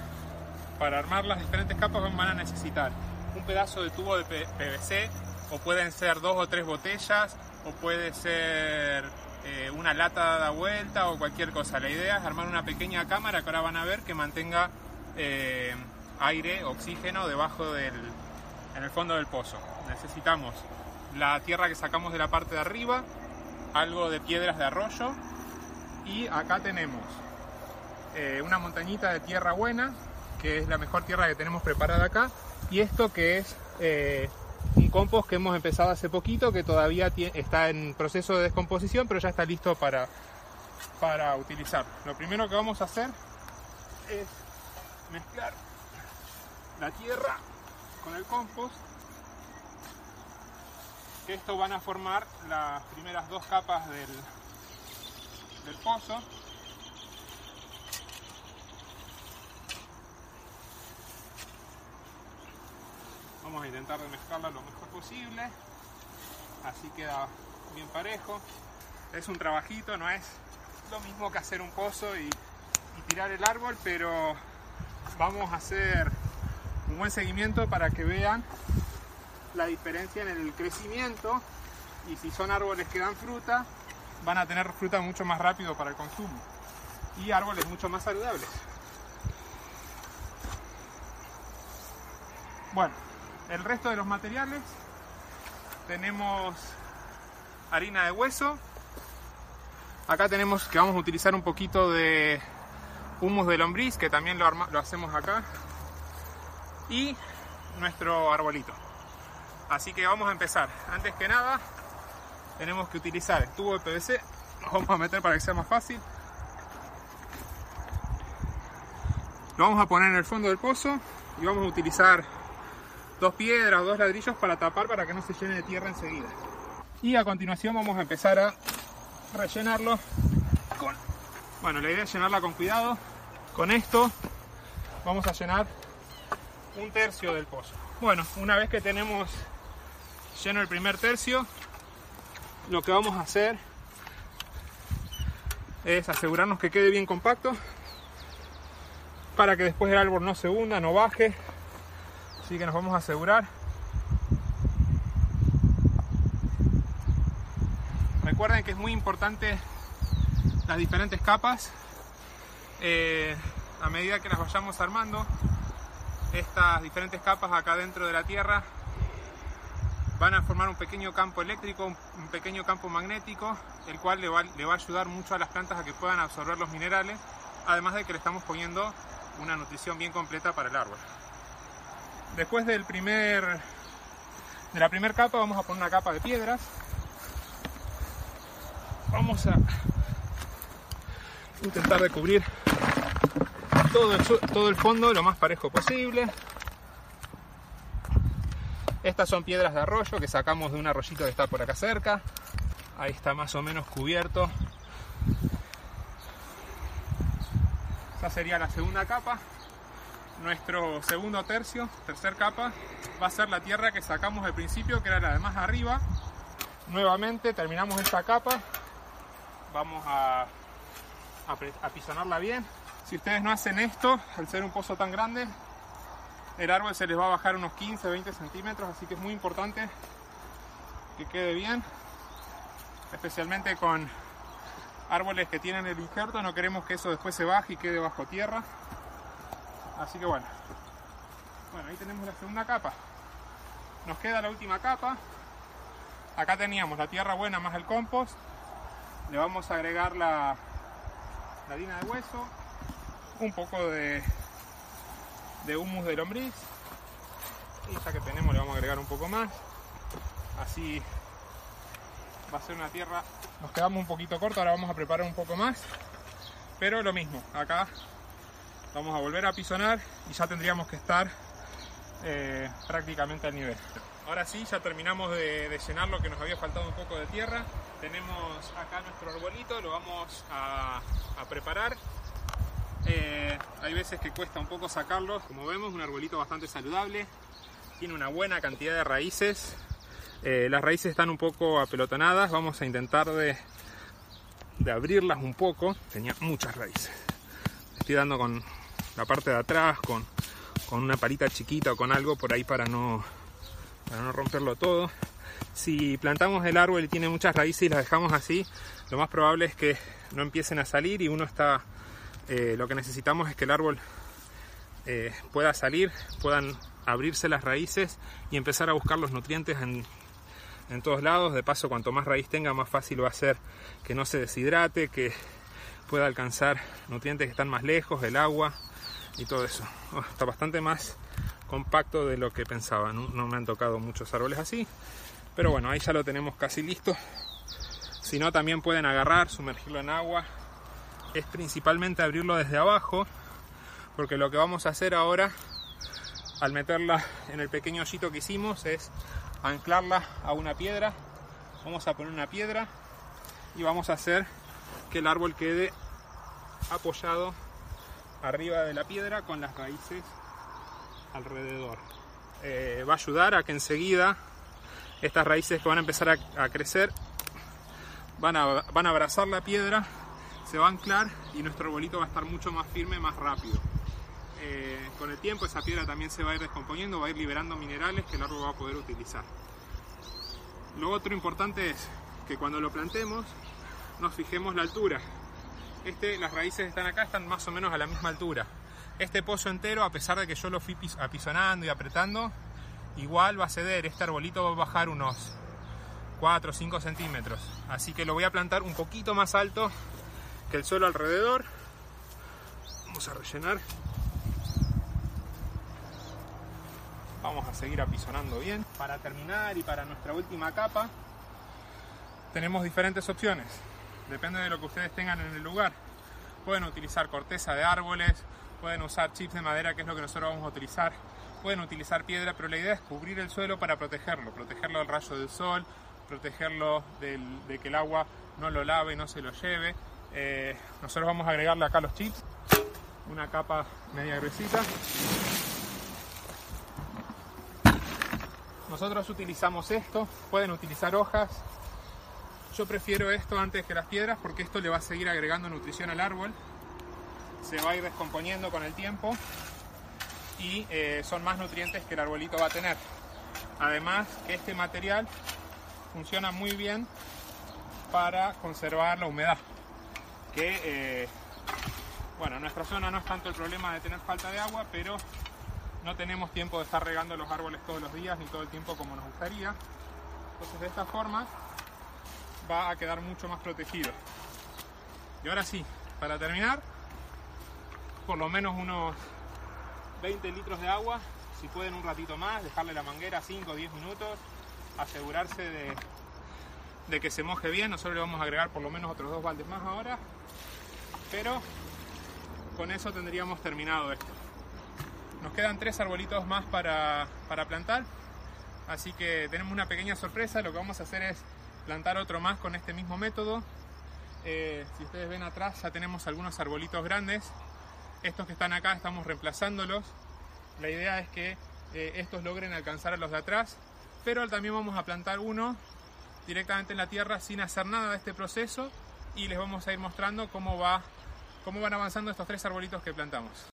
para armar las diferentes capas van a necesitar un pedazo de tubo de PVC o pueden ser dos o tres botellas o puede ser eh, una lata dada vuelta o cualquier cosa. La idea es armar una pequeña cámara que ahora van a ver que mantenga eh, aire, oxígeno debajo del, en el fondo del pozo. Necesitamos la tierra que sacamos de la parte de arriba, algo de piedras de arroyo y acá tenemos eh, una montañita de tierra buena, que es la mejor tierra que tenemos preparada acá, y esto que es eh, un compost que hemos empezado hace poquito, que todavía está en proceso de descomposición, pero ya está listo para, para utilizar. Lo primero que vamos a hacer es mezclar la tierra con el compost, esto van a formar las primeras dos capas del, pozo. Vamos a intentar de mezclarla lo mejor posible. Así queda bien parejo. Es un trabajito, no es lo mismo que hacer un pozo y tirar el árbol, pero vamos a hacer un buen seguimiento para que vean la diferencia en el crecimiento y si son árboles que dan fruta, van a tener fruta mucho más rápido para el consumo y árboles mucho más saludables. Bueno, el resto de los materiales tenemos harina de hueso. Acá tenemos que vamos a utilizar un poquito de humus de lombriz, que también lo, lo hacemos acá. Y nuestro arbolito. Así que vamos a empezar. Antes que nada, tenemos que utilizar el tubo de PVC. Lo vamos a meter para que sea más fácil. Lo vamos a poner en el fondo del pozo y vamos a utilizar dos piedras o dos ladrillos para tapar para que no se llene de tierra enseguida. Y a continuación vamos a empezar a rellenarlo con... Bueno, la idea es llenarla con cuidado. Con esto vamos a llenar un tercio del pozo. Bueno, una vez que tenemos lleno el primer tercio, lo que vamos a hacer es asegurarnos que quede bien compacto para que después el árbol no se hunda, no baje. Así que nos vamos a asegurar. Recuerden que es muy importante las diferentes capas. Eh, a medida que las vayamos armando, estas diferentes capas acá dentro de la tierra van a formar un pequeño campo eléctrico, un pequeño campo magnético, el cual le va, le va a ayudar mucho a las plantas a que puedan absorber los minerales, además de que le estamos poniendo una nutrición bien completa para el árbol. Después del primer, de la primera capa vamos a poner una capa de piedras. Vamos a intentar de cubrir todo el, todo el fondo lo más parejo posible. Estas son piedras de arroyo que sacamos de un arroyito que está por acá cerca. Ahí está más o menos cubierto. Esa sería la segunda capa. Nuestro segundo tercio, tercer capa, va a ser la tierra que sacamos al principio, que era la de más arriba. Nuevamente terminamos esta capa. Vamos a, a, a pisonarla bien. Si ustedes no hacen esto, al ser un pozo tan grande, el árbol se les va a bajar unos 15, 20 centímetros, así que es muy importante que quede bien, especialmente con árboles que tienen el injerto, no queremos que eso después se baje y quede bajo tierra. Así que bueno, bueno, ahí tenemos la segunda capa. Nos queda la última capa. Acá teníamos la tierra buena más el compost. Le vamos a agregar la, la harina de hueso, un poco de, de humus de lombriz. Y ya que tenemos le vamos a agregar un poco más. Así va a ser una tierra. Nos quedamos un poquito corto, ahora vamos a preparar un poco más. Pero lo mismo, acá vamos a volver a pisonar y ya tendríamos que estar eh, prácticamente al nivel. Ahora sí, ya terminamos de, llenar lo que nos había faltado un poco de tierra. Tenemos acá nuestro arbolito, lo vamos a preparar. Eh, hay veces que cuesta un poco sacarlos. Como vemos, un arbolito bastante saludable. Tiene una buena cantidad de raíces. Eh, las raíces están un poco apelotonadas. Vamos a intentar de, de abrirlas un poco. Tenía muchas raíces. Estoy dando con la parte de atrás, con, con una parita chiquita o con algo por ahí para no, para no romperlo todo. Si plantamos el árbol y tiene muchas raíces y las dejamos así, lo más probable es que no empiecen a salir y uno está... eh, lo que necesitamos es que el árbol eh, pueda salir, puedan abrirse las raíces y empezar a buscar los nutrientes en, en todos lados. De paso, cuanto más raíz tenga, más fácil va a ser que no se deshidrate, que pueda alcanzar nutrientes que están más lejos, el agua y todo eso. Oh, está bastante más compacto de lo que pensaba. No, no me han tocado muchos árboles así. Pero bueno, ahí ya lo tenemos casi listo. Si no, también pueden agarrar, sumergirlo en agua. Es principalmente abrirlo desde abajo. Porque lo que vamos a hacer ahora, al meterla en el pequeño hoyito que hicimos, es anclarla a una piedra. Vamos a poner una piedra y vamos a hacer que el árbol quede apoyado arriba de la piedra con las raíces alrededor. Eh, va a ayudar a que enseguida estas raíces que van a empezar a, a crecer van a, van a abrazar la piedra, se va a anclar y nuestro arbolito va a estar mucho más firme, más rápido. Eh, con el tiempo esa piedra también se va a ir descomponiendo, va a ir liberando minerales que el árbol va a poder utilizar. Lo otro importante es que cuando lo plantemos nos fijemos la altura. Este, las raíces están acá, están más o menos a la misma altura. Este pozo entero, a pesar de que yo lo fui pis- apisonando y apretando, igual va a ceder. Este arbolito va a bajar unos 4 o 5 centímetros. Así que lo voy a plantar un poquito más alto que el suelo alrededor. Vamos a rellenar. Vamos a seguir apisonando bien. Para terminar y para nuestra última capa, tenemos diferentes opciones. Depende de lo que ustedes tengan en el lugar. Pueden utilizar corteza de árboles, pueden usar chips de madera, que es lo que nosotros vamos a utilizar. Pueden utilizar piedra, pero la idea es cubrir el suelo para protegerlo, protegerlo del rayo del sol, protegerlo del- de que el agua no lo lave, no se lo lleve. Eh, nosotros vamos a agregarle acá los chips, una capa media gruesita. Nosotros utilizamos esto, pueden utilizar hojas. Yo prefiero esto antes que las piedras porque esto le va a seguir agregando nutrición al árbol. Se va a ir descomponiendo con el tiempo y eh, son más nutrientes que el arbolito va a tener. Además este material funciona muy bien para conservar la humedad. Que eh, bueno, en nuestra zona no es tanto el problema de tener falta de agua, pero no tenemos tiempo de estar regando los árboles todos los días ni todo el tiempo como nos gustaría. Entonces de esta forma va a quedar mucho más protegido. Y ahora sí, para terminar, por lo menos unos 20 litros de agua, si pueden un ratito más, dejarle la manguera 5 o 10 minutos, asegurarse de, de que se moje bien, nosotros le vamos a agregar por lo menos otros dos baldes más ahora, pero con eso tendríamos terminado esto. Nos quedan tres arbolitos más para, para plantar, así que tenemos una pequeña sorpresa, lo que vamos a hacer es plantar otro más con este mismo método. Eh, si ustedes ven atrás ya tenemos algunos arbolitos grandes, estos que están acá estamos reemplazándolos. La idea es que eh, estos logren alcanzar a los de atrás, pero también vamos a plantar uno directamente en la tierra sin hacer nada de este proceso y les vamos a ir mostrando cómo, va, cómo van avanzando estos tres arbolitos que plantamos.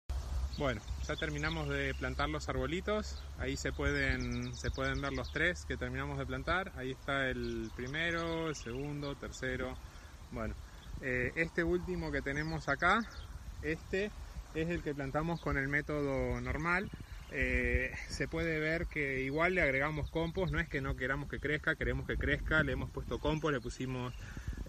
Bueno, ya terminamos de plantar los arbolitos. Ahí se pueden, se pueden ver los tres que terminamos de plantar. Ahí está el primero, el segundo, tercero. Bueno, eh, este último que tenemos acá, este es el que plantamos con el método normal. Eh, se puede ver que igual le agregamos compost, no es que no queramos que crezca, queremos que crezca, le hemos puesto compost, le pusimos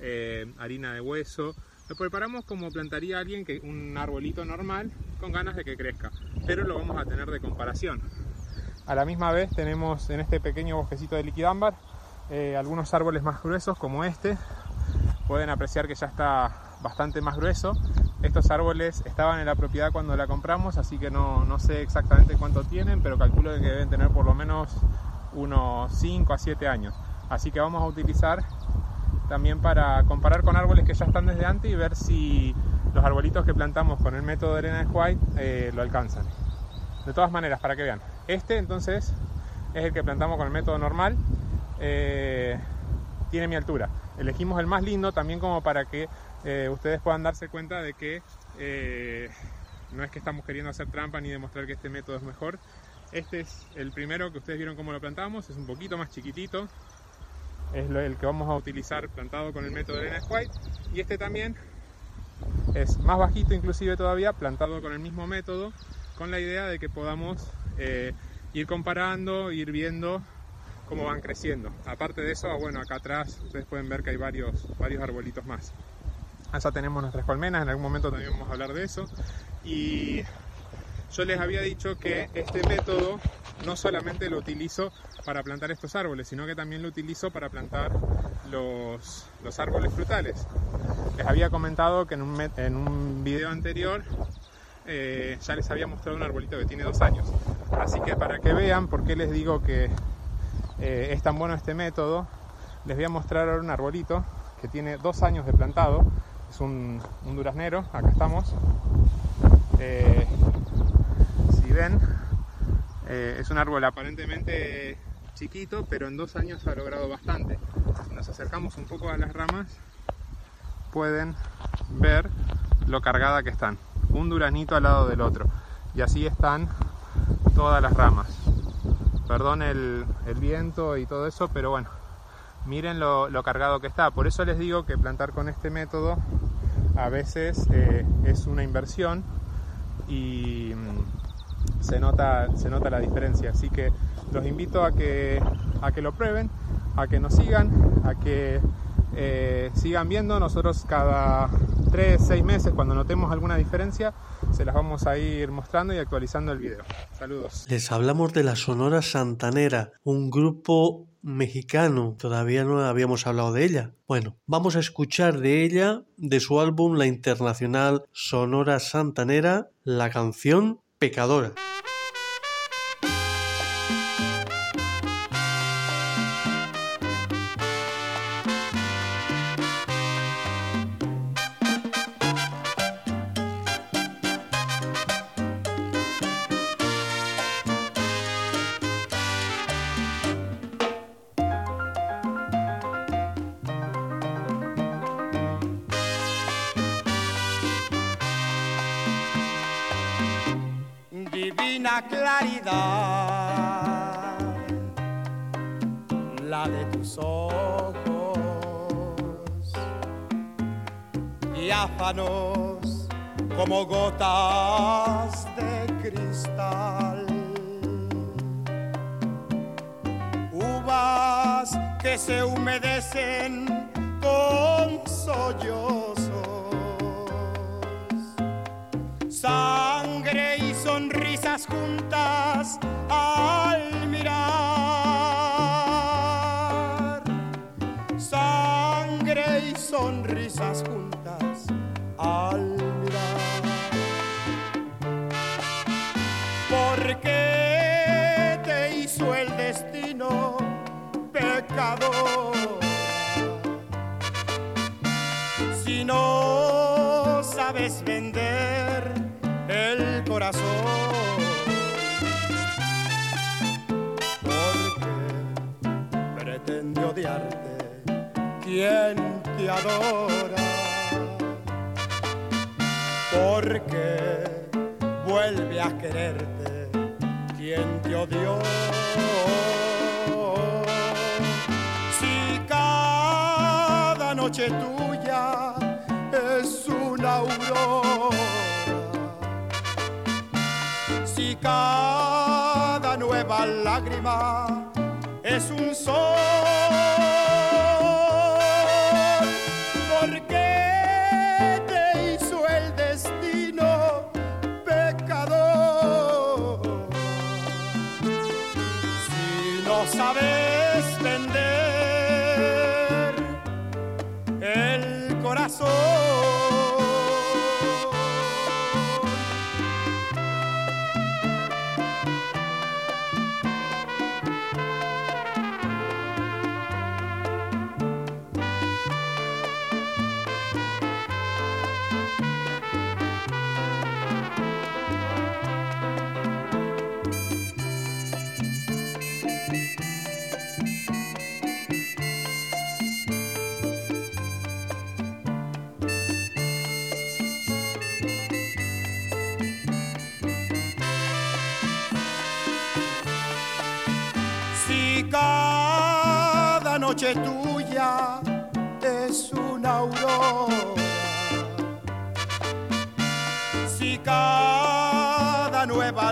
eh, harina de hueso, lo preparamos como plantaría alguien que un arbolito normal con ganas de que crezca, pero lo vamos a tener de comparación. A la misma vez tenemos en este pequeño bosquecito de liquidámbar eh, algunos árboles más gruesos como este. Pueden apreciar que ya está bastante más grueso. Estos árboles estaban en la propiedad cuando la compramos, así que no, no sé exactamente cuánto tienen, pero calculo que deben tener por lo menos unos 5 a 7 años. Así que vamos a utilizar también para comparar con árboles que ya están desde antes y ver si los arbolitos que plantamos con el método de arena de White eh, lo alcanzan. De todas maneras, para que vean. Este entonces es el que plantamos con el método normal. Eh, tiene mi altura. Elegimos el más lindo también como para que eh, ustedes puedan darse cuenta de que no es que estamos queriendo hacer trampa ni demostrar que este método es mejor. Este es el primero que ustedes vieron cómo lo plantamos, es un poquito más chiquitito. Es el que vamos a utilizar plantado con el método de arena White. Y este también es más bajito inclusive todavía, plantado con el mismo método, con la idea de que podamos eh, ir comparando, ir viendo cómo van creciendo. Aparte de eso, bueno, acá atrás ustedes pueden ver que hay varios, varios arbolitos más. Allá tenemos nuestras colmenas, en algún momento también vamos a hablar de eso. Y yo les había dicho que este método no solamente lo utilizo para plantar estos árboles, sino que también lo utilizo para plantar los, los árboles frutales. Les había comentado que en un, en un video anterior eh, ya les había mostrado un arbolito que tiene dos años. Así que para que vean por qué les digo que eh, es tan bueno este método, les voy a mostrar ahora un arbolito que tiene dos años de plantado. Es un, un duraznero, acá estamos. Eh, si ven, es un árbol aparentemente chiquito, pero en dos años ha logrado bastante. Si nos acercamos un poco a las ramas, pueden ver lo cargada que están. Un duranito al lado del otro. Y así están todas las ramas. Perdón el, viento y todo eso, pero bueno, miren lo, cargado que está. Por eso les digo que plantar con este método a veces eh, es una inversión y se nota, se nota la diferencia. Así que los invito a que, a que lo prueben, a que nos sigan, a que eh, sigan viendo. Nosotros cada 3, 6 meses, cuando notemos alguna diferencia, se las vamos a ir mostrando y actualizando el video. Saludos. Les hablamos de la Sonora Santanera, un grupo mexicano. Todavía no habíamos hablado de ella. Bueno, vamos a escuchar de ella, de su álbum La Internacional Sonora Santanera, la canción Pecadora. Cada nueva lágrima es un sol.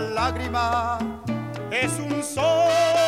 Lágrima es un sol,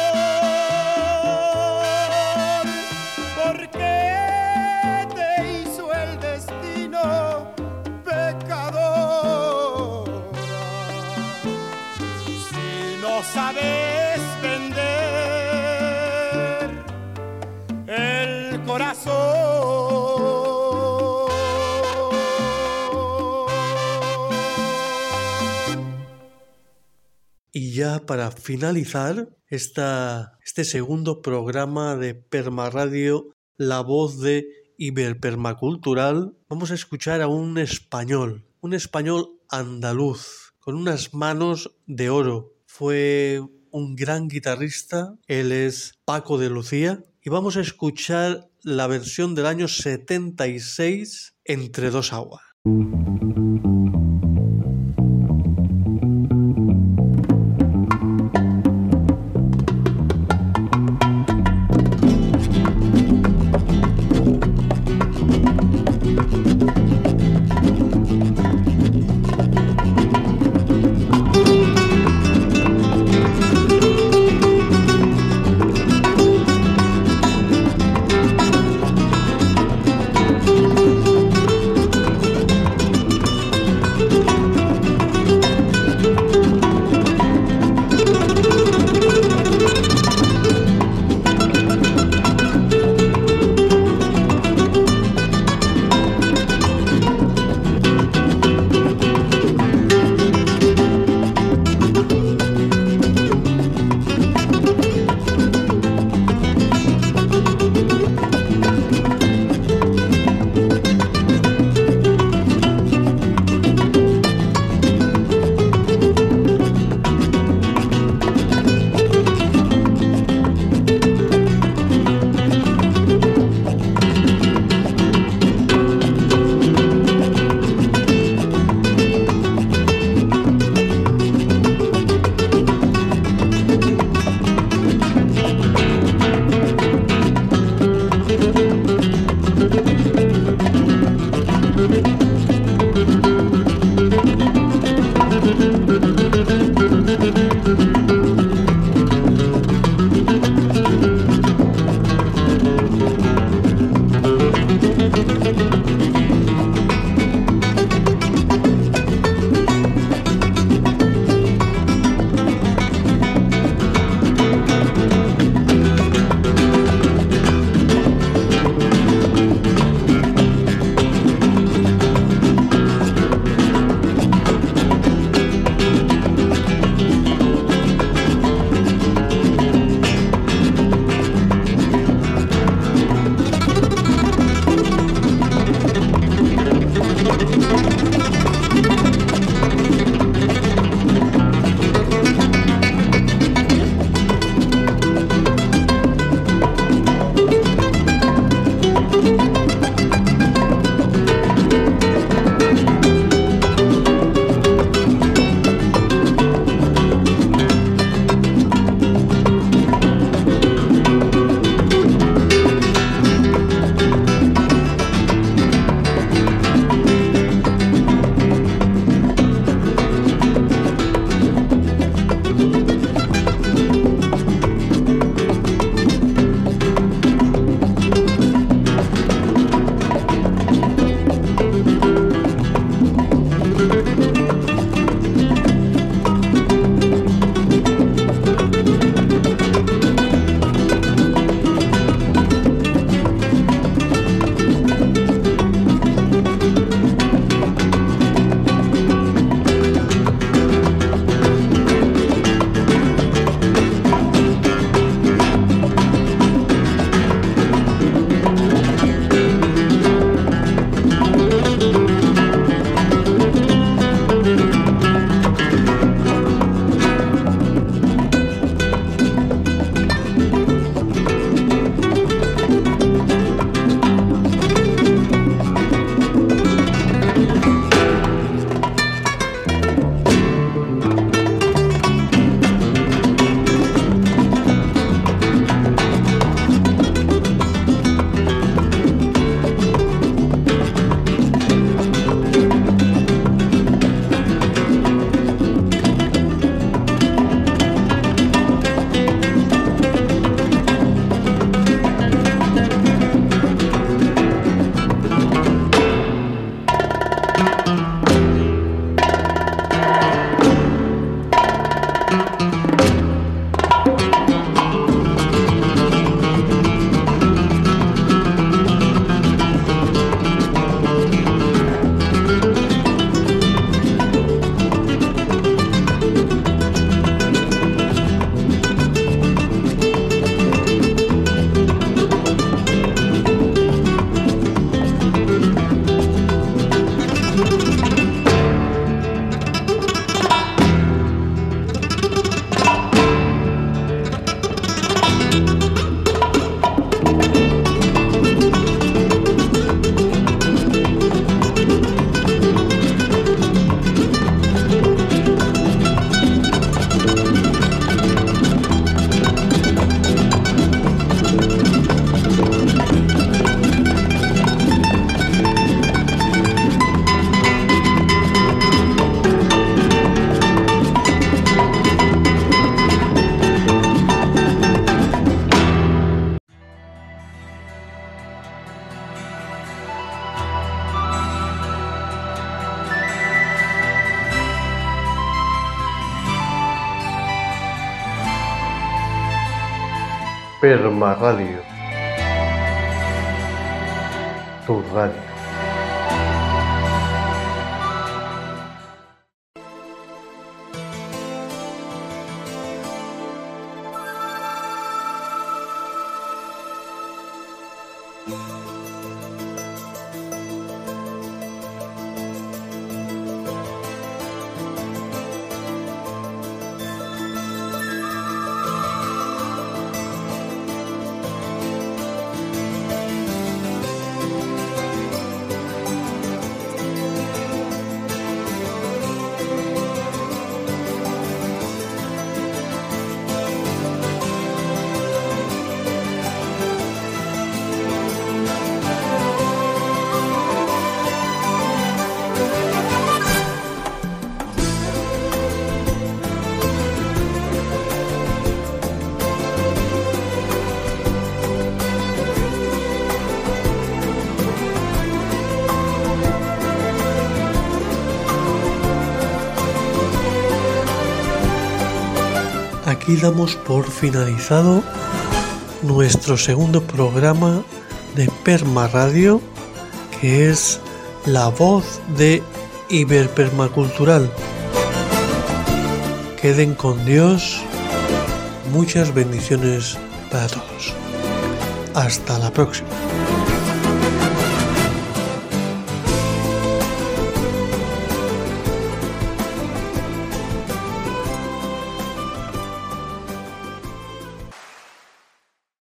para finalizar este segundo programa de Permaradio, la voz de Iberpermacultural, vamos a escuchar a un español, un español andaluz, con unas manos de oro. Fue un gran guitarrista, él es Paco de Lucía, y vamos a escuchar la versión del año 76, Entre dos aguas. Perma damos por finalizado nuestro segundo programa de Perma Radio, que es la voz de Iberpermacultural. Queden con Dios. Muchas bendiciones para todos. Hasta la próxima.